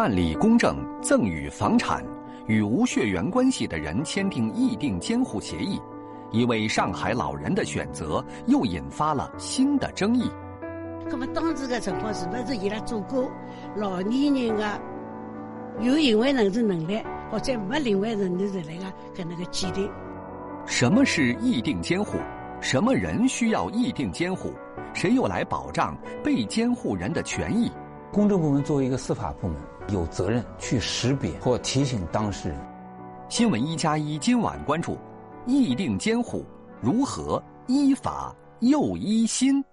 办理公证、赠与房产、与无血缘关系的人签订议定监护协议，一位上海老人的选择又引发了新的争议。那么当时的情况是不是伊拉做过老年人的有行为能力能力，或者没行为能力的那个跟那个鉴定？什么是议定监护？什么人需要议定监护？谁又来保障被监护人的权益？公证部门作为一个司法部门，有责任去识别或提醒当事人。新闻一加一今晚关注：议定监护如何依法又依心？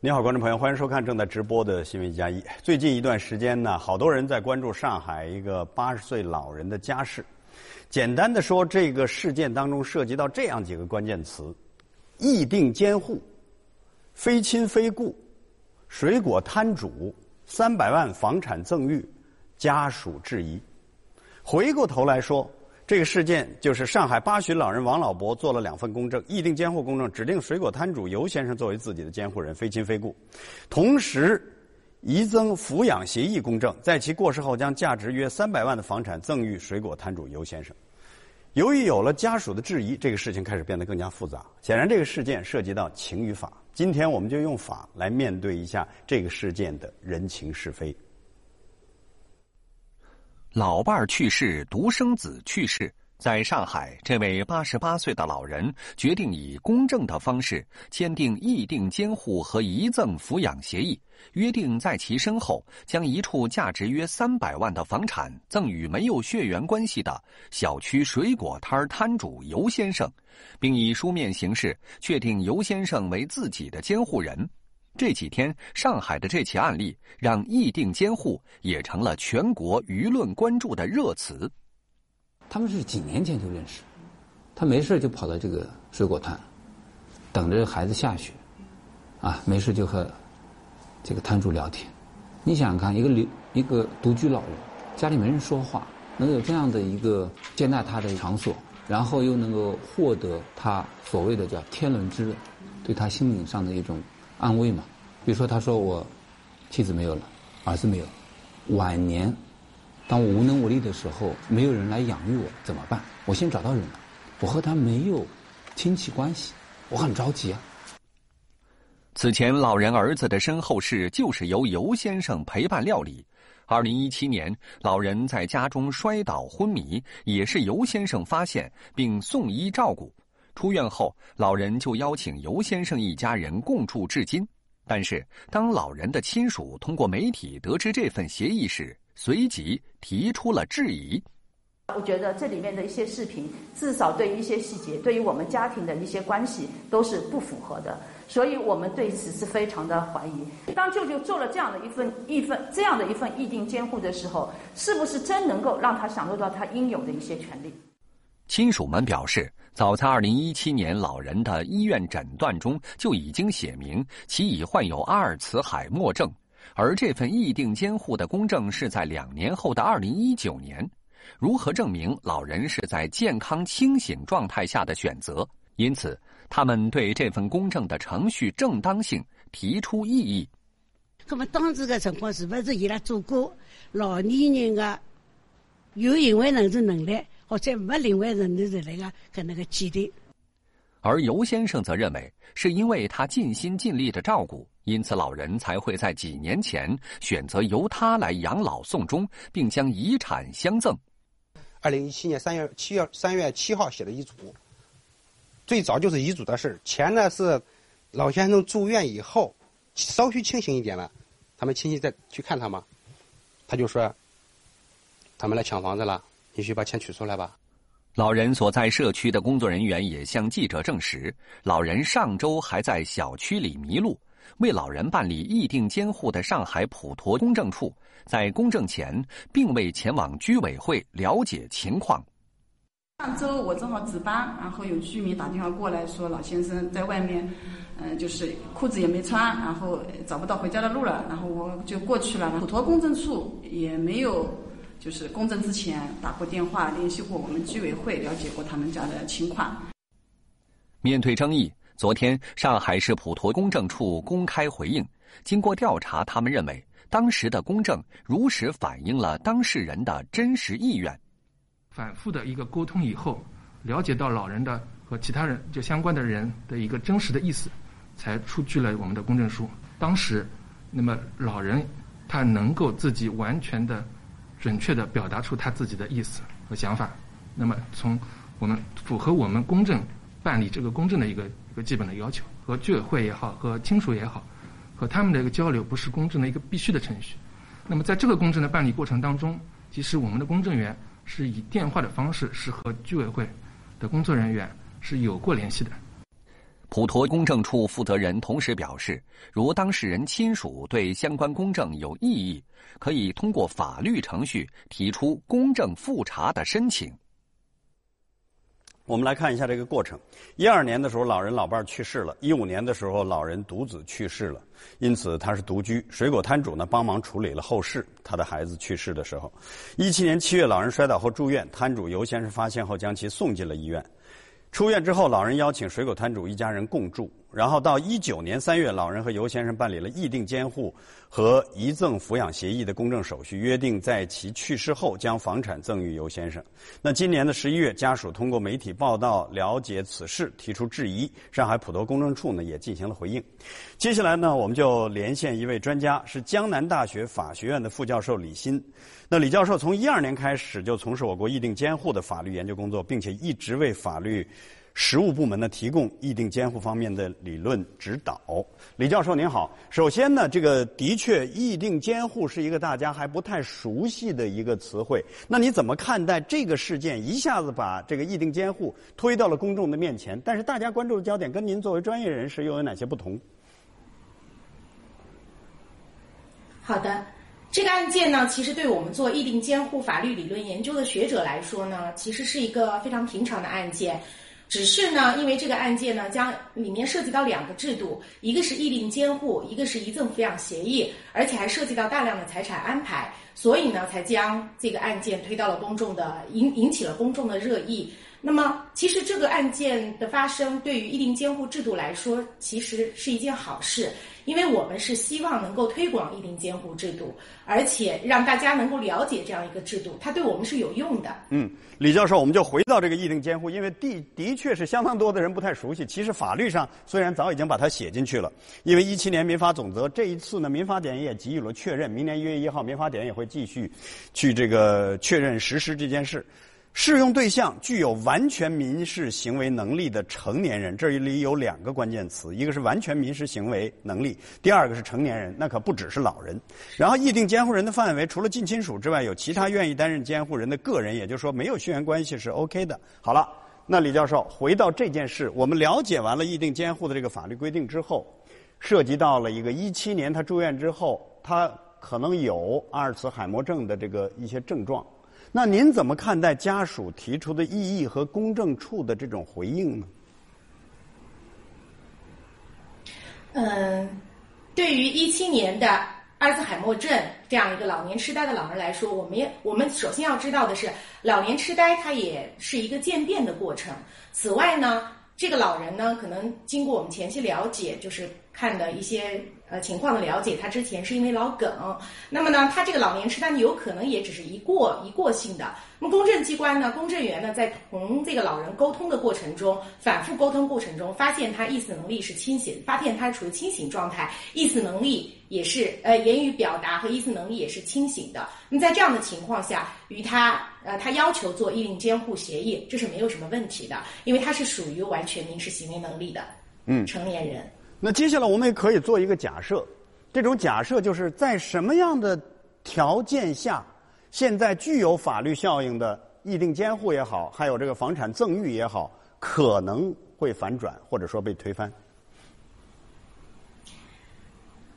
你好，观众朋友，欢迎收看正在直播的新闻一加一。最近一段时间呢，好多人在关注上海一个八十岁老人的家事。简单的说，这个事件当中涉及到这样几个关键词：议定监护、非亲非故、水果摊主、三百万房产赠与、家属质疑。回过头来说。这个事件就是上海八旬老人王老伯做了两份公证，议定监护公证，指定水果摊主尤先生作为自己的监护人，非亲非故；同时，遗赠抚养协议公证，在其过世后将价值约三百万的房产赠与水果摊主尤先生。由于有了家属的质疑，这个事情开始变得更加复杂。显然，这个事件涉及到情与法。今天，我们就用法来面对一下这个事件的人情是非。老伴儿去世，独生子去世，在上海，这位八十八岁的老人决定以公证的方式签订议定监护和遗赠抚养协议，约定在其身后将一处价值约三百万的房产赠与没有血缘关系的小区水果摊摊主尤先生，并以书面形式确定尤先生为自己的监护人。这几天，上海的这起案例让议定监护也成了全国舆论关注的热词。他们是几年前就认识，他没事就跑到这个水果摊，等着孩子下雪，啊，没事就和这个摊主聊天。你想想看，一个留一个独居老人，家里没人说话，能有这样的一个接纳他的场所，然后又能够获得他所谓的叫天伦之乐，对他心灵上的一种。安慰嘛，比如说他说我妻子没有了，儿子没有，晚年当我无能为力的时候，没有人来养育我怎么办？我先找到人了，我和他没有亲戚关系，我很着急啊。此前老人儿子的身后事就是由尤先生陪伴料理。二零一七年，老人在家中摔倒昏迷，也是尤先生发现并送医照顾。出院后，老人就邀请尤先生一家人共住至今。但是，当老人的亲属通过媒体得知这份协议时，随即提出了质疑。我觉得这里面的一些视频，至少对于一些细节，对于我们家庭的一些关系都是不符合的，所以我们对此是非常的怀疑。当舅舅做了这样的一份一份这样的一份议定监护的时候，是不是真能够让他享受到他应有的一些权利？亲属们表示。早在二零一七年，老人的医院诊断中就已经写明其已患有阿尔茨海默症，而这份议定监护的公证是在两年后的二零一九年。如何证明老人是在健康清醒状态下的选择？因此，他们对这份公证的程序正当性提出异议。那么当时的情况是不是伊拉做过老年人的有行为能力能力？或者没另外人的那个跟那个基地，而尤先生则认为，是因为他尽心尽力的照顾，因此老人才会在几年前选择由他来养老送终，并将遗产相赠。二零一七年三月七月三月七号写的遗嘱，最早就是遗嘱的事儿钱呢是老先生住院以后稍许清醒一点了，他们亲戚再去看他嘛，他就说他们来抢房子了。必须把钱取出来吧。老人所在社区的工作人员也向记者证实，老人上周还在小区里迷路。为老人办理议定监护的上海普陀公证处，在公证前并未前往居委会了解情况。上周我正好值班，然后有居民打电话过来说，老先生在外面，嗯，就是裤子也没穿，然后找不到回家的路了，然后我就过去了。普陀公证处也没有。就是公证之前打过电话联系过我们居委会，了解过他们家的情况。面对争议，昨天上海市普陀公证处公开回应，经过调查，他们认为当时的公证如实反映了当事人的真实意愿。反复的一个沟通以后，了解到老人的和其他人就相关的人的一个真实的意思，才出具了我们的公证书。当时，那么老人他能够自己完全的、准确的表达出他自己的意思和想法。那么从我们符合我们公证。办理这个公证的一个一个基本的要求，和居委会也好，和亲属也好，和他们的一个交流，不是公证的一个必须的程序。那么在这个公证的办理过程当中，其实我们的公证员是以电话的方式，是和居委会的工作人员是有过联系的。普陀公证处负责人同时表示，如当事人亲属对相关公证有异议，可以通过法律程序提出公证复查的申请。我们来看一下这个过程。一二年的时候，老人老伴去世了；一五年的时候，老人独子去世了，因此他是独居。水果摊主呢，帮忙处理了后事。他的孩子去世的时候，一七年七月，老人摔倒后住院，摊主尤先生发现后将其送进了医院。出院之后，老人邀请水果摊主一家人共住。然后到一九年三月，老人和尤先生办理了议定监护和遗赠抚养协议的公证手续，约定在其去世后将房产赠与尤先生。那今年的十一月，家属通过媒体报道了解此事，提出质疑。上海普陀公证处呢也进行了回应。接下来呢，我们就连线一位专家，是江南大学法学院的副教授李欣。那李教授从一二年开始就从事我国议定监护的法律研究工作，并且一直为法律。实务部门呢，提供议定监护方面的理论指导。李教授您好，首先呢，这个的确议定监护是一个大家还不太熟悉的一个词汇。那你怎么看待这个事件一下子把这个议定监护推到了公众的面前？但是大家关注的焦点跟您作为专业人士又有哪些不同？好的，这个案件呢，其实对我们做议定监护法律理论研究的学者来说呢，其实是一个非常平常的案件。只是呢，因为这个案件呢，将里面涉及到两个制度，一个是议定监护，一个是遗赠抚养协议，而且还涉及到大量的财产安排，所以呢，才将这个案件推到了公众的引引起了公众的热议。那么，其实这个案件的发生，对于议定监护制度来说，其实是一件好事。因为我们是希望能够推广议定监护制度，而且让大家能够了解这样一个制度，它对我们是有用的。嗯，李教授，我们就回到这个议定监护，因为的的确是相当多的人不太熟悉。其实法律上虽然早已经把它写进去了，因为一七年民法总则这一次呢，民法典也给予了确认，明年一月一号民法典也会继续去这个确认实施这件事。适用对象具有完全民事行为能力的成年人，这里有两个关键词，一个是完全民事行为能力，第二个是成年人，那可不只是老人。然后议定监护人的范围除了近亲属之外，有其他愿意担任监护人的个人，也就是说没有血缘关系是 OK 的。好了，那李教授回到这件事，我们了解完了议定监护的这个法律规定之后，涉及到了一个一七年他住院之后，他可能有阿尔茨海默症的这个一些症状。那您怎么看待家属提出的异议和公证处的这种回应呢？嗯，对于一七年的阿尔兹海默症这样一个老年痴呆的老人来说，我们也我们首先要知道的是，老年痴呆它也是一个渐变的过程。此外呢，这个老人呢，可能经过我们前期了解，就是看的一些。呃，情况的了解，他之前是因为脑梗，那么呢，他这个老年痴呆有可能也只是一过一过性的。那么公证机关呢，公证员呢，在同这个老人沟通的过程中，反复沟通过程中，发现他意识能力是清醒，发现他处于清醒状态，意识能力也是呃言语表达和意识能力也是清醒的。那么在这样的情况下，与他呃他要求做意定监护协议，这是没有什么问题的，因为他是属于完全民事行为能力的嗯成年人。那接下来我们也可以做一个假设，这种假设就是在什么样的条件下，现在具有法律效应的议定监护也好，还有这个房产赠与也好，可能会反转或者说被推翻。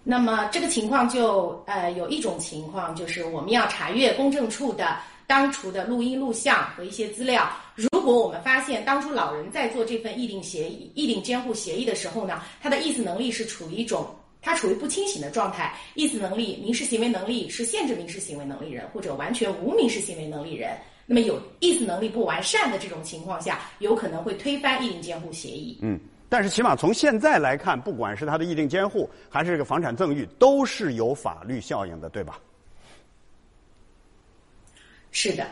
那么这个情况就呃有一种情况，就是我们要查阅公证处的当初的录音录像和一些资料。如果我们发现当初老人在做这份议定协议、议定监护协议的时候呢，他的意思能力是处于一种他处于不清醒的状态，意思能力、民事行为能力是限制民事行为能力人，或者完全无民事行为能力人。那么有意思能力不完善的这种情况下，有可能会推翻议定监护协议。嗯，但是起码从现在来看，不管是他的议定监护还是这个房产赠与，都是有法律效应的，对吧？是的。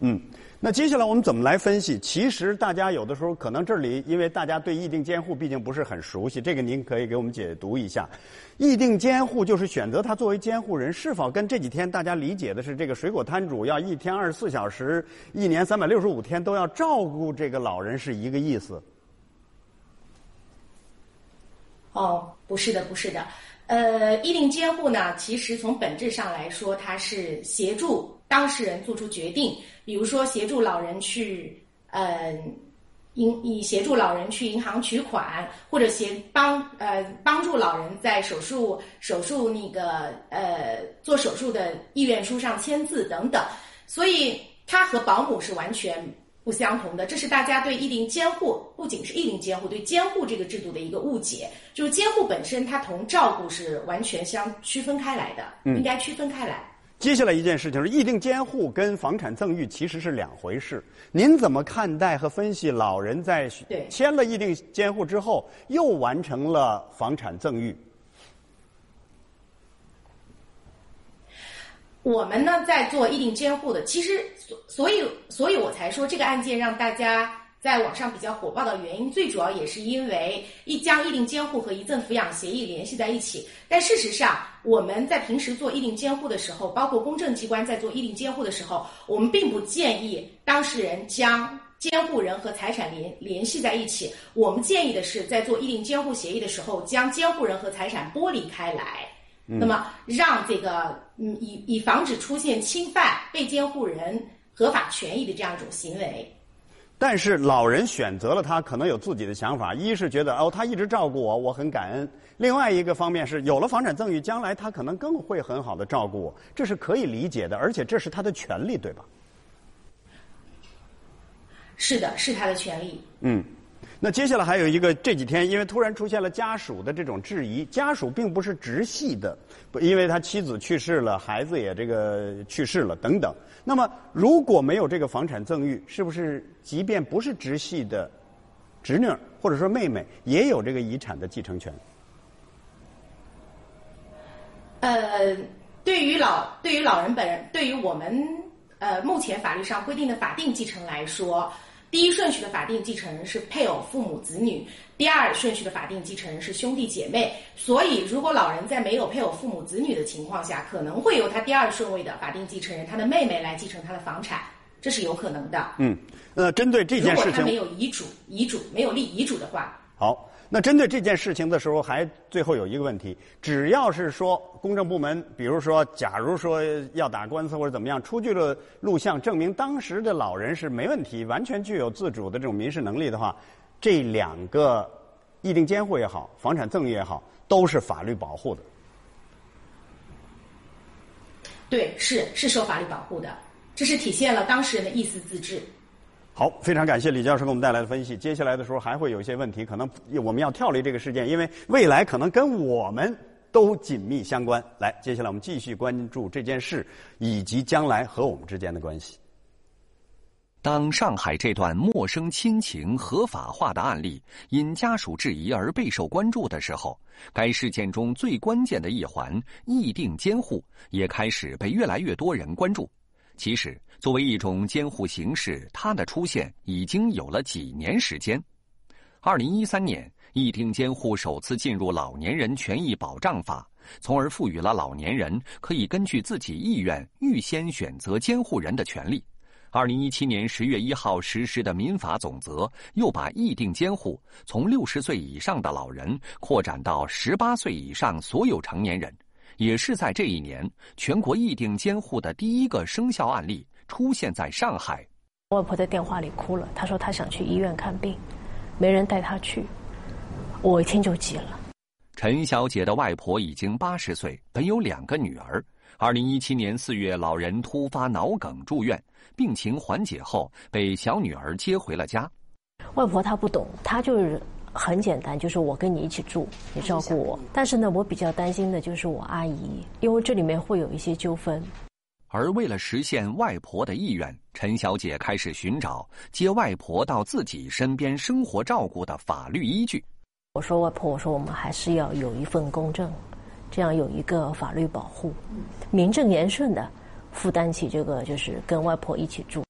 嗯。那接下来我们怎么来分析？其实大家有的时候可能这里，因为大家对议定监护毕竟不是很熟悉，这个您可以给我们解读一下。议定监护就是选择他作为监护人，是否跟这几天大家理解的是这个水果摊主要一天二十四小时、一年三百六十五天都要照顾这个老人是一个意思？哦，不是的，不是的。呃，议定监护呢，其实从本质上来说，它是协助当事人做出决定，比如说协助老人去，嗯，银以协助老人去银行取款，或者协帮呃帮助老人在手术手术那个呃做手术的意愿书上签字等等，所以它和保姆是完全。不相同的，这是大家对一定监护，不仅是一定监护，对监护这个制度的一个误解。就是监护本身，它同照顾是完全相区分开来的，应该区分开来。接下来一件事情是，议定监护跟房产赠与其实是两回事。您怎么看待和分析老人在签了议定监护之后，又完成了房产赠与？我们呢，在做议定监护的，其实所所以，所以我才说这个案件让大家在网上比较火爆的原因，最主要也是因为一将议定监护和遗赠抚养协议联系在一起。但事实上，我们在平时做议定监护的时候，包括公证机关在做议定监护的时候，我们并不建议当事人将监护人和财产联联系在一起。我们建议的是，在做议定监护协议的时候，将监护人和财产剥离开来。那么，让这个嗯，以以防止出现侵犯被监护人合法权益的这样一种行为。但是，老人选择了他，可能有自己的想法。一是觉得哦，他一直照顾我，我很感恩；另外一个方面是，有了房产赠与，将来他可能更会很好的照顾我，这是可以理解的，而且这是他的权利，对吧？是的，是他的权利。嗯。那接下来还有一个，这几天因为突然出现了家属的这种质疑，家属并不是直系的，因为他妻子去世了，孩子也这个去世了等等。那么如果没有这个房产赠与，是不是即便不是直系的侄女或者说妹妹，也有这个遗产的继承权？呃，对于老对于老人本人，对于我们呃目前法律上规定的法定继承来说。第一顺序的法定继承人是配偶、父母、子女；第二顺序的法定继承人是兄弟姐妹。所以，如果老人在没有配偶、父母、子女的情况下，可能会由他第二顺位的法定继承人他的妹妹来继承他的房产，这是有可能的。嗯，呃，针对这件事情，如果他没有遗嘱，遗嘱没有立遗嘱的话，好。那针对这件事情的时候，还最后有一个问题：只要是说公证部门，比如说，假如说要打官司或者怎么样，出具了录像证明当时的老人是没问题，完全具有自主的这种民事能力的话，这两个议定监护也好，房产赠与也好，都是法律保护的。对，是是受法律保护的，这是体现了当事人的意思自治。好，非常感谢李教授给我们带来的分析。接下来的时候还会有一些问题，可能我们要跳离这个事件，因为未来可能跟我们都紧密相关。来，接下来我们继续关注这件事以及将来和我们之间的关系。当上海这段陌生亲情合法化的案例因家属质疑而备受关注的时候，该事件中最关键的一环——议定监护，也开始被越来越多人关注。其实，作为一种监护形式，它的出现已经有了几年时间。二零一三年，议定监护首次进入《老年人权益保障法》，从而赋予了老年人可以根据自己意愿预先选择监护人的权利。二零一七年十月一号实施的民法总则，又把议定监护从六十岁以上的老人扩展到十八岁以上所有成年人。也是在这一年，全国议定监护的第一个生效案例出现在上海。外婆在电话里哭了，她说她想去医院看病，没人带她去。我一听就急了。陈小姐的外婆已经八十岁，本有两个女儿。二零一七年四月，老人突发脑梗住院，病情缓解后被小女儿接回了家。外婆她不懂，她就是很简单，就是我跟你一起住，你照顾我。但是呢，我比较担心的就是我阿姨，因为这里面会有一些纠纷。而为了实现外婆的意愿，陈小姐开始寻找接外婆到自己身边生活照顾的法律依据。我说外婆，我说我们还是要有一份公证，这样有一个法律保护，名正言顺的负担起这个，就是跟外婆一起住。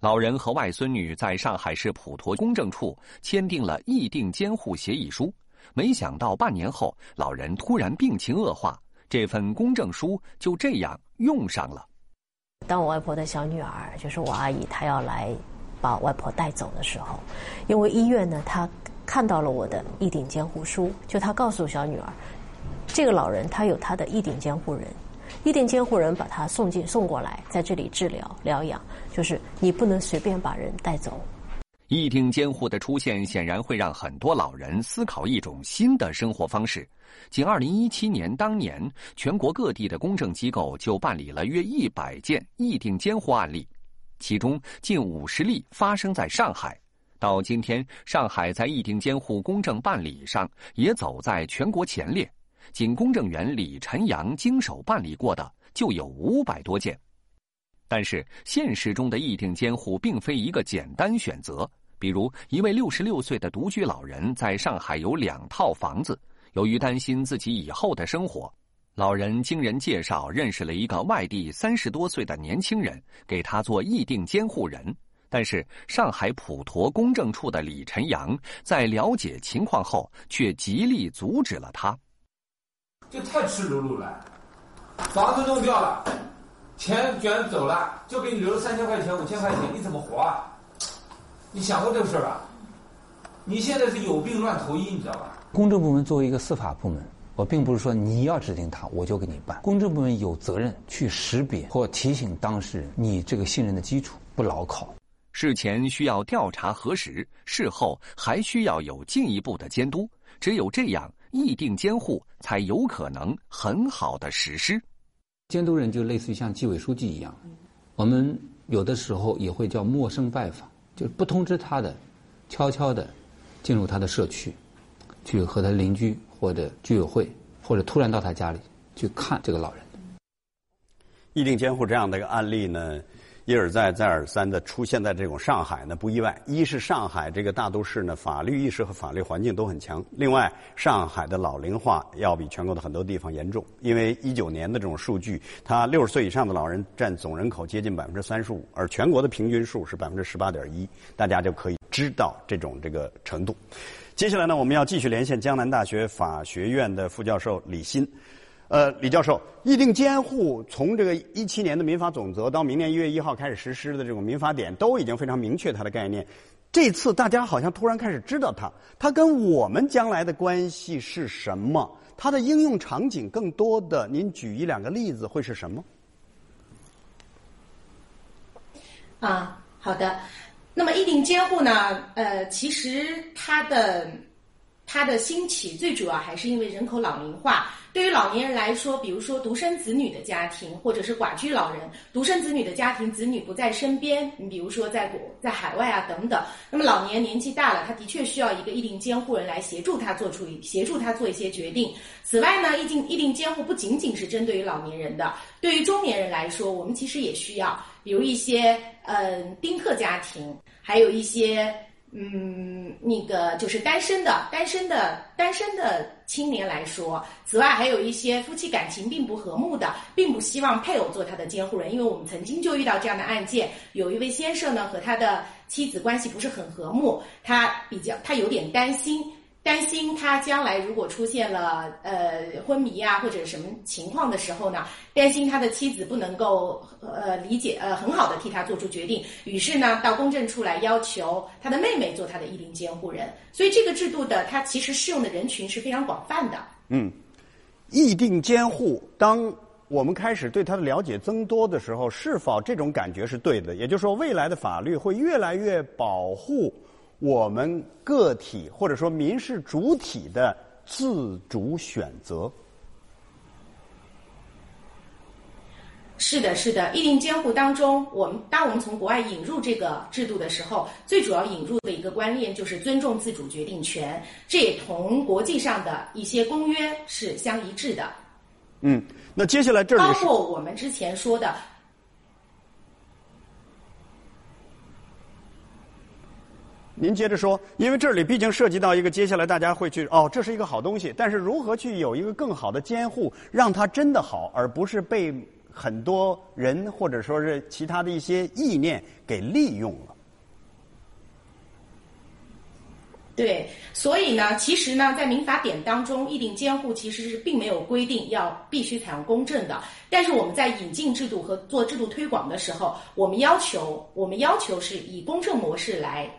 老人和外孙女在上海市普陀公证处签订了议定监护协议书，没想到半年后，老人突然病情恶化，这份公证书就这样用上了。当我外婆的小女儿，就是我阿姨，她要来把外婆带走的时候，因为医院呢，她看到了我的一顶监护书，就她告诉小女儿，这个老人他有他的一顶监护人。一定监护人把他送进送过来，在这里治疗疗养，就是你不能随便把人带走。议定监护的出现，显然会让很多老人思考一种新的生活方式。仅二零一七年当年，全国各地的公证机构就办理了约一百件议定监护案例，其中近五十例发生在上海。到今天，上海在议定监护公证办理上也走在全国前列。仅公证员李晨阳经手办理过的就有五百多件，但是现实中的议定监护并非一个简单选择。比如，一位六十六岁的独居老人在上海有两套房子，由于担心自己以后的生活，老人经人介绍认识了一个外地三十多岁的年轻人，给他做议定监护人。但是，上海普陀公证处的李晨阳在了解情况后，却极力阻止了他。这太赤裸裸了，房子弄掉了，钱卷走了，就给你留了三千块钱、五千块钱，你怎么活啊？你想过这个事儿吧？你现在是有病乱投医，你知道吧？公证部门作为一个司法部门，我并不是说你要指定他，我就给你办。公证部门有责任去识别或提醒当事人，你这个信任的基础不牢靠。事前需要调查核实，事后还需要有进一步的监督。只有这样。议定监护才有可能很好的实施。监督人就类似于像纪委书记一样，我们有的时候也会叫陌生拜访，就是不通知他的，悄悄的进入他的社区，去和他邻居或者居委会，或者突然到他家里去看这个老人。议定监护这样的一个案例呢？一而再、再而三的出现在这种上海呢，不意外。一是上海这个大都市呢，法律意识和法律环境都很强；另外，上海的老龄化要比全国的很多地方严重。因为一九年的这种数据，它六十岁以上的老人占总人口接近百分之三十五，而全国的平均数是百分之十八点一，大家就可以知道这种这个程度。接下来呢，我们要继续连线江南大学法学院的副教授李欣。呃，李教授，议定监护从这个一七年的民法总则到明年一月一号开始实施的这种民法典，都已经非常明确它的概念。这次大家好像突然开始知道它，它跟我们将来的关系是什么？它的应用场景更多的，您举一两个例子会是什么？啊，好的。那么议定监护呢？呃，其实它的它的兴起最主要还是因为人口老龄化。对于老年人来说，比如说独生子女的家庭，或者是寡居老人，独生子女的家庭，子女不在身边，你比如说在国在海外啊等等，那么老年年纪大了，他的确需要一个议定监护人来协助他做出协助他做一些决定。此外呢，议定议定监护不仅仅是针对于老年人的，对于中年人来说，我们其实也需要，比如一些嗯丁克家庭，还有一些。嗯，那个就是单身的、单身的、单身的青年来说，此外还有一些夫妻感情并不和睦的，并不希望配偶做他的监护人，因为我们曾经就遇到这样的案件，有一位先生呢和他的妻子关系不是很和睦，他比较他有点担心。担心他将来如果出现了呃昏迷啊或者什么情况的时候呢，担心他的妻子不能够呃理解呃很好的替他做出决定，于是呢到公证处来要求他的妹妹做他的议定监护人。所以这个制度的它其实适用的人群是非常广泛的。嗯，议定监护，当我们开始对它的了解增多的时候，是否这种感觉是对的？也就是说，未来的法律会越来越保护。我们个体或者说民事主体的自主选择。是的，是的，意定监护当中，我们当我们从国外引入这个制度的时候，最主要引入的一个观念就是尊重自主决定权，这也同国际上的一些公约是相一致的。嗯，那接下来这里包括我们之前说的。您接着说，因为这里毕竟涉及到一个接下来大家会去哦，这是一个好东西，但是如何去有一个更好的监护，让它真的好，而不是被很多人或者说是其他的一些意念给利用了。对，所以呢，其实呢，在民法典当中，议定监护其实是并没有规定要必须采用公证的。但是我们在引进制度和做制度推广的时候，我们要求，我们要求是以公证模式来。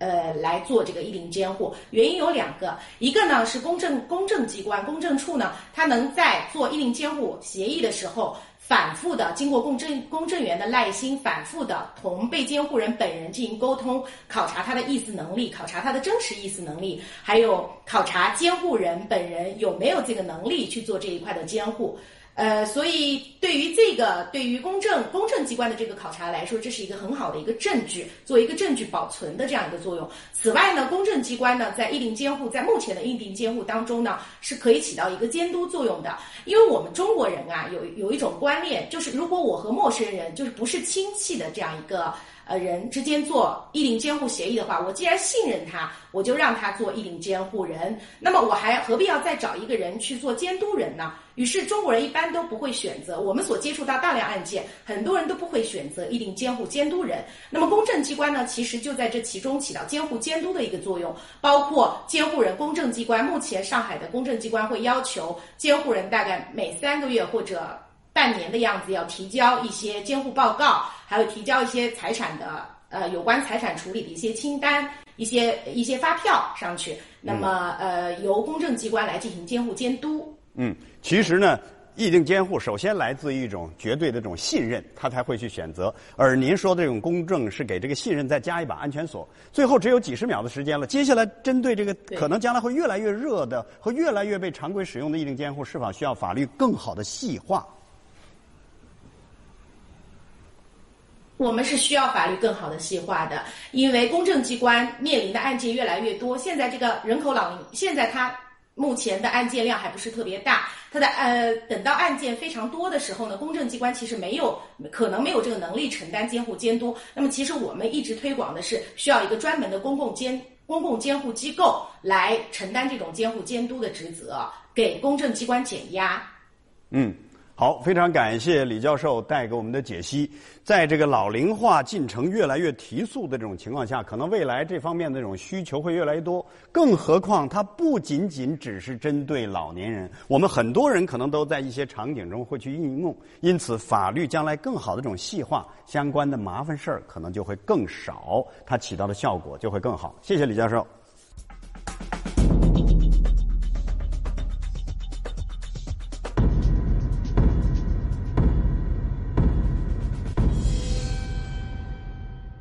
呃，来做这个议定监护，原因有两个，一个呢是公证公证机关公证处呢，它能在做议定监护协议的时候，反复的经过公证公证员的耐心，反复的同被监护人本人进行沟通，考察他的意思能力，考察他的真实意思能力，还有考察监护人本人有没有这个能力去做这一块的监护。呃，所以对于这个，对于公证公证机关的这个考察来说，这是一个很好的一个证据，做一个证据保存的这样一个作用。此外呢，公证机关呢，在议定监护，在目前的议定监护当中呢，是可以起到一个监督作用的。因为我们中国人啊，有有一种观念，就是如果我和陌生人，就是不是亲戚的这样一个。呃，人之间做议定监护协议的话，我既然信任他，我就让他做议定监护人。那么我还何必要再找一个人去做监督人呢？于是中国人一般都不会选择。我们所接触到大量案件，很多人都不会选择议定监护监督人。那么公证机关呢，其实就在这其中起到监护监督的一个作用。包括监护人公证机关，目前上海的公证机关会要求监护人大概每三个月或者。半年的样子要提交一些监护报告，还有提交一些财产的呃有关财产处理的一些清单、一些一些发票上去。那么呃由公证机关来进行监护监督。嗯，其实呢，意定监护首先来自于一种绝对的这种信任，他才会去选择。而您说的这种公证是给这个信任再加一把安全锁。最后只有几十秒的时间了，接下来针对这个可能将来会越来越热的和越来越被常规使用的意定监护，是否需要法律更好的细化？我们是需要法律更好的细化的，因为公证机关面临的案件越来越多。现在这个人口老龄，现在它目前的案件量还不是特别大。它的呃，等到案件非常多的时候呢，公证机关其实没有可能没有这个能力承担监护监督。那么，其实我们一直推广的是需要一个专门的公共监公共监护机构来承担这种监护监督的职责，给公证机关减压。嗯。好，非常感谢李教授带给我们的解析。在这个老龄化进程越来越提速的这种情况下，可能未来这方面的这种需求会越来越多。更何况，它不仅仅只是针对老年人，我们很多人可能都在一些场景中会去应用。因此，法律将来更好的这种细化，相关的麻烦事儿可能就会更少，它起到的效果就会更好。谢谢李教授。